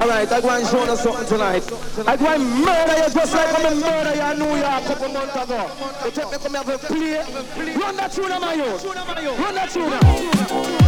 Alright, I go and show you something tonight. I go and murder you just like I'm murder you in New York a couple months ago. They take me come here for play. Run that tune, my youth. Run that tune.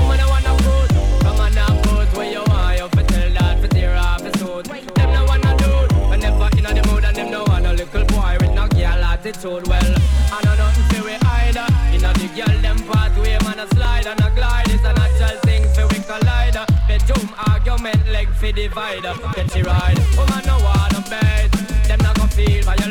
Want me stay, some man no want no bait. Them not gonna feel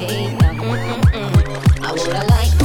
is. Mm-mm-mm. I woulda liked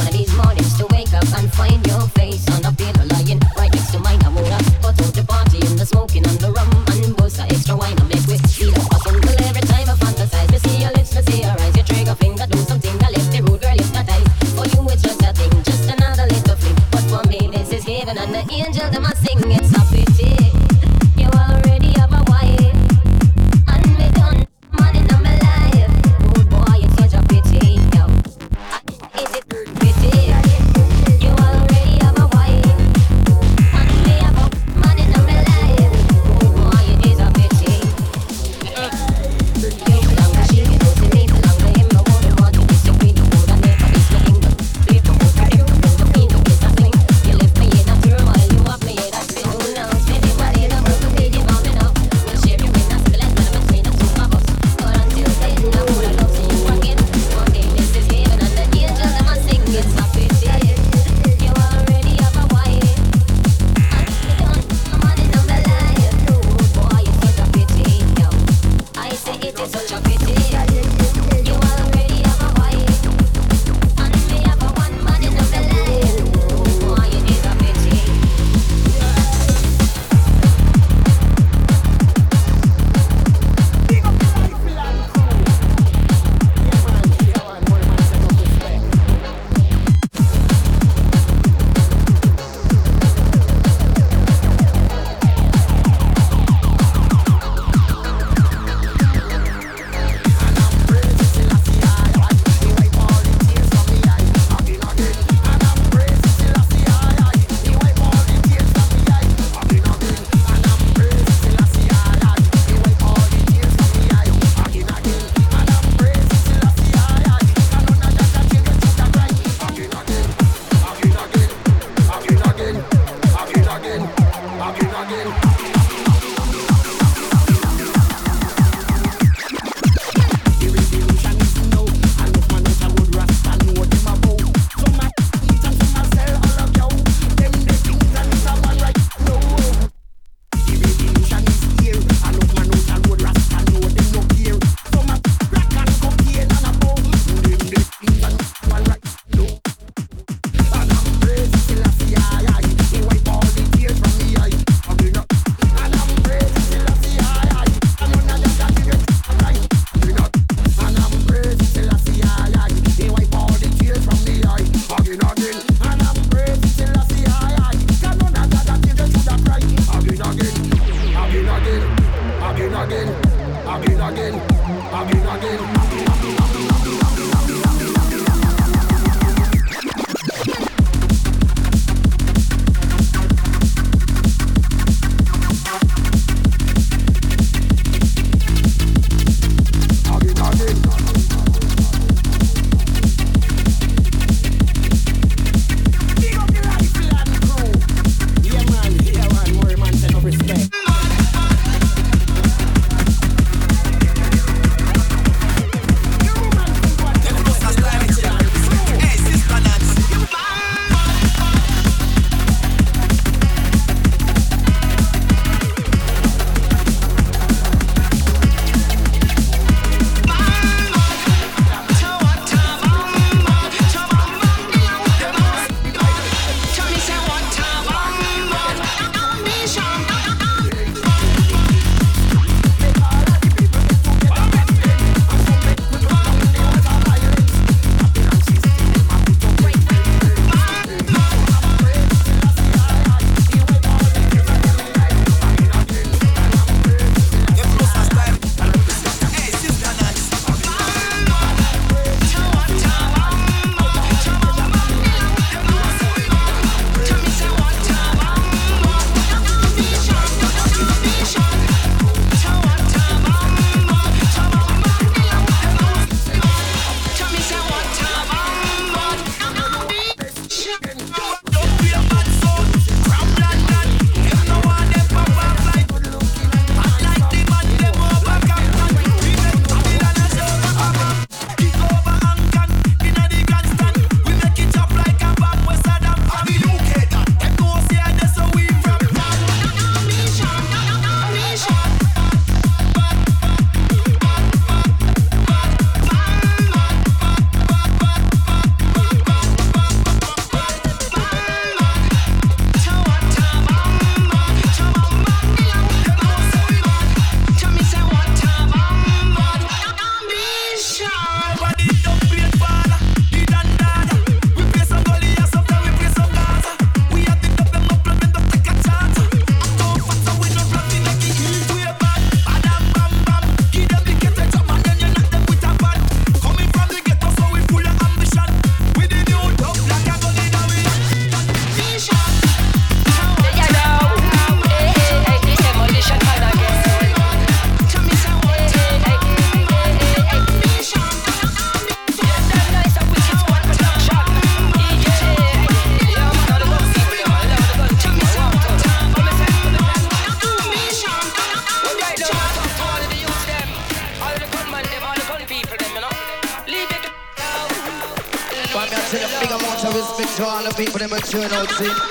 turn out, see.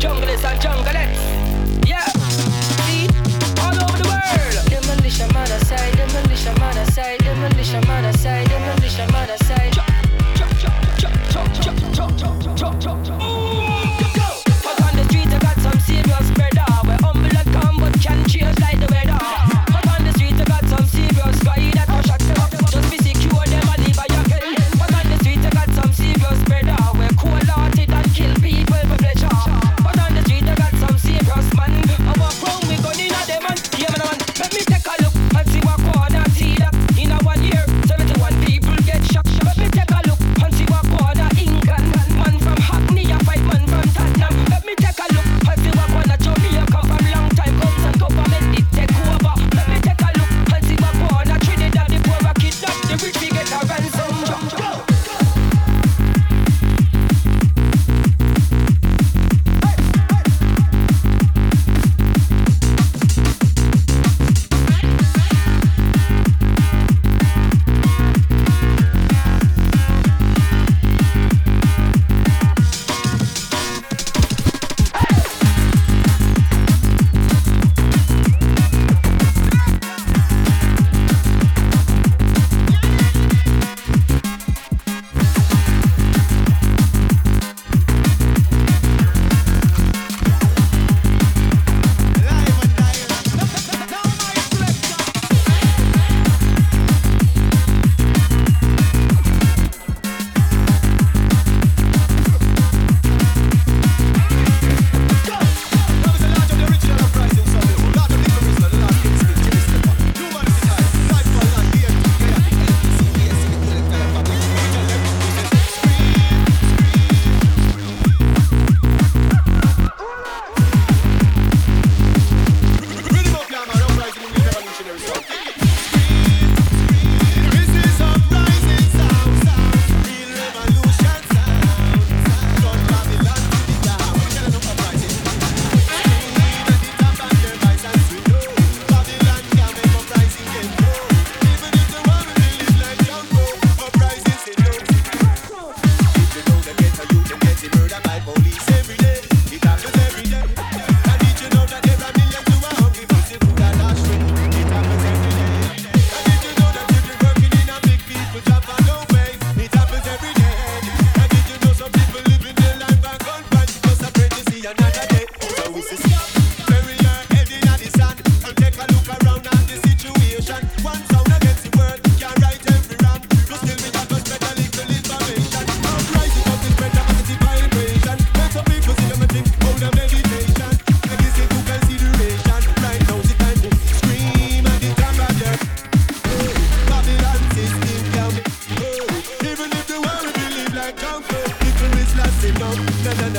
jungle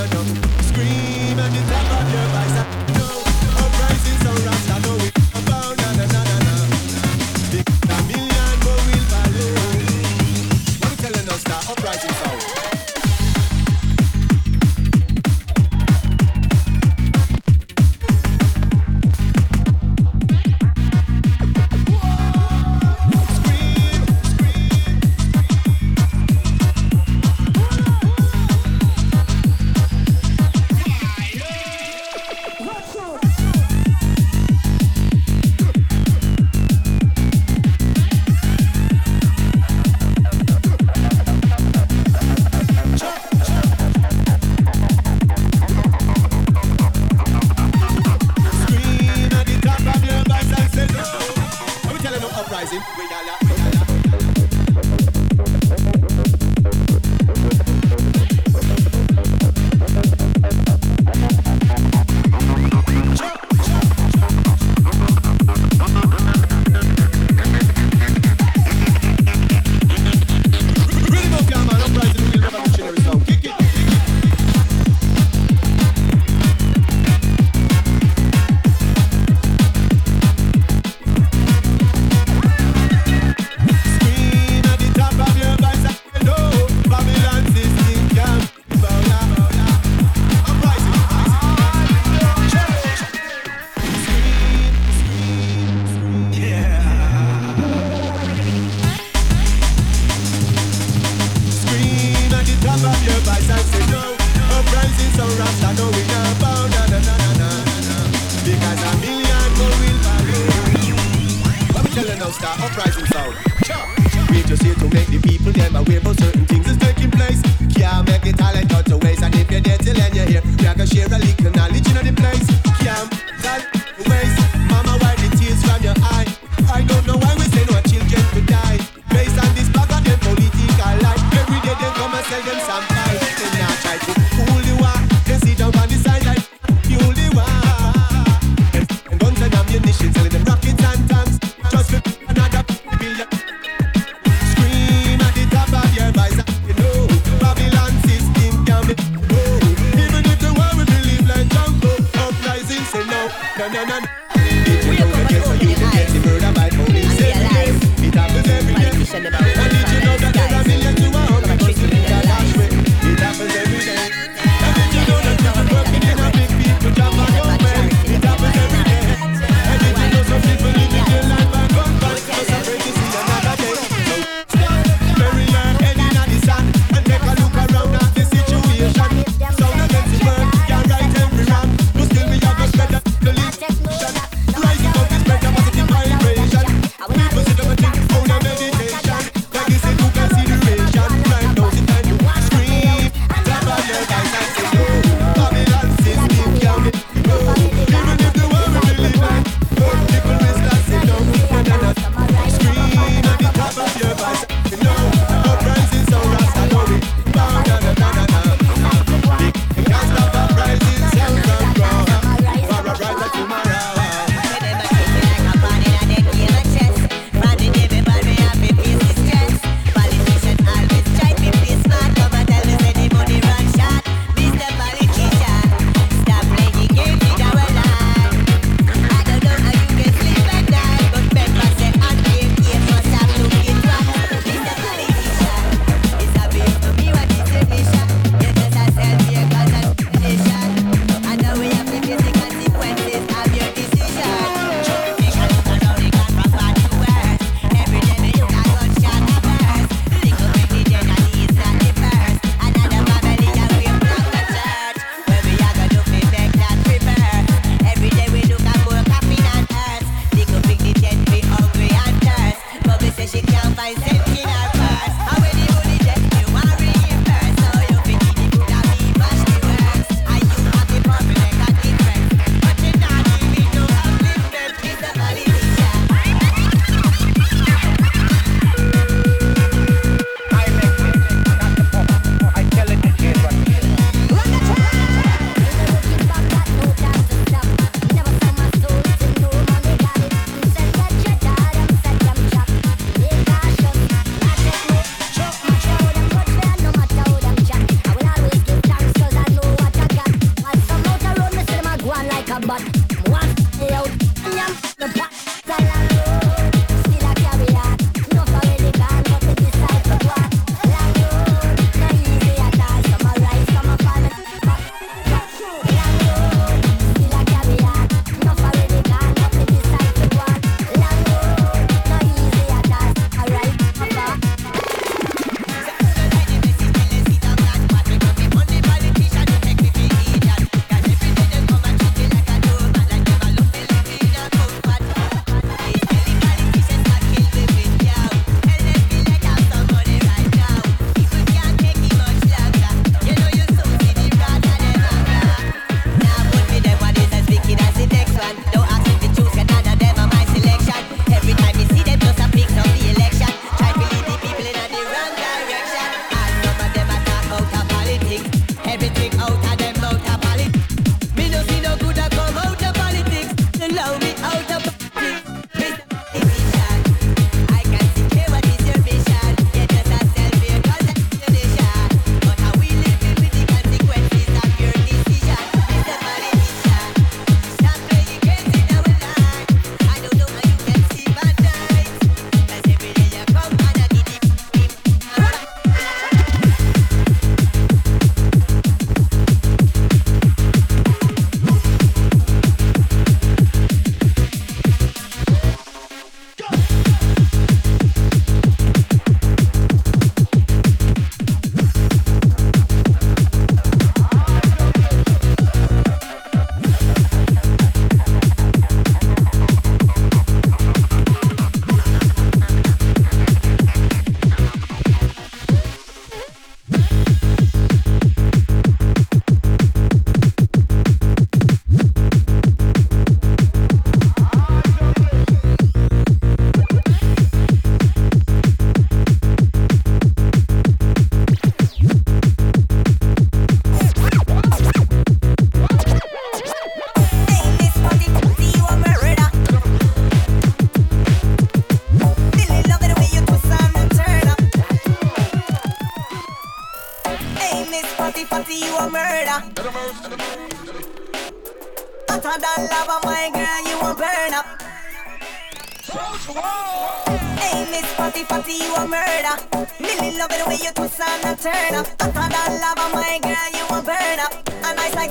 no, no,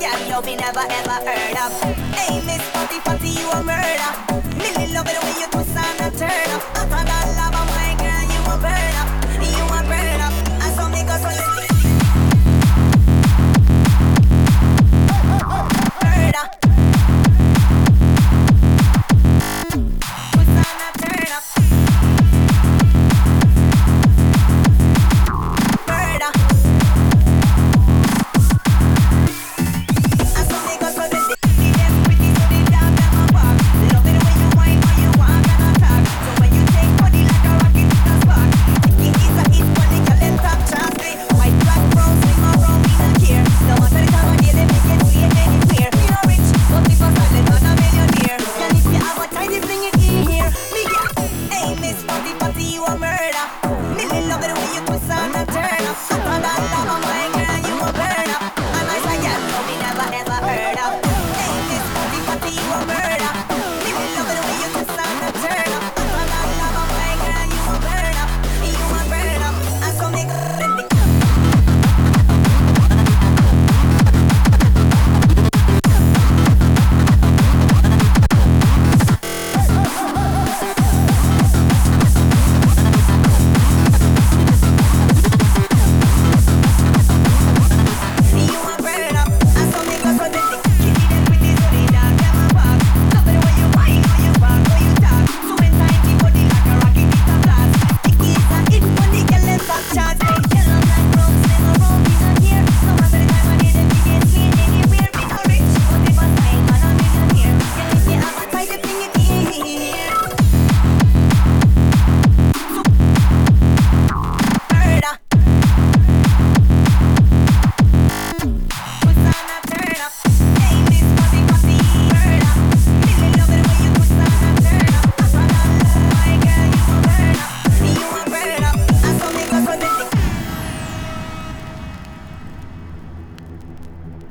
Girl, you'll be never ever heard of. Hey, Miss Fatty Fatty, you a murder. Millie love it when you twist and turn up. Utter that lava, my girl, you a burn up.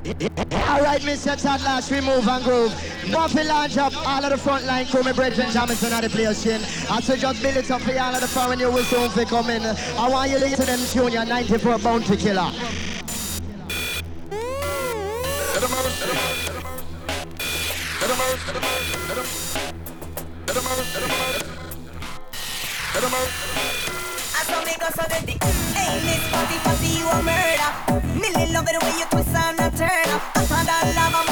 All right, Mr. Tadlash, we move and groove. Buffy launch up all of the front line crew, my brethren, Jamison and the players in. I so just build it up for all of the foreign you will soon be coming. I want you to listen to them tune, your 94 Bounty Killer. I saw me go so Miss Fuzzy Fuzzy, you a murder. Millie love it the way you twist and turn. I found a lava.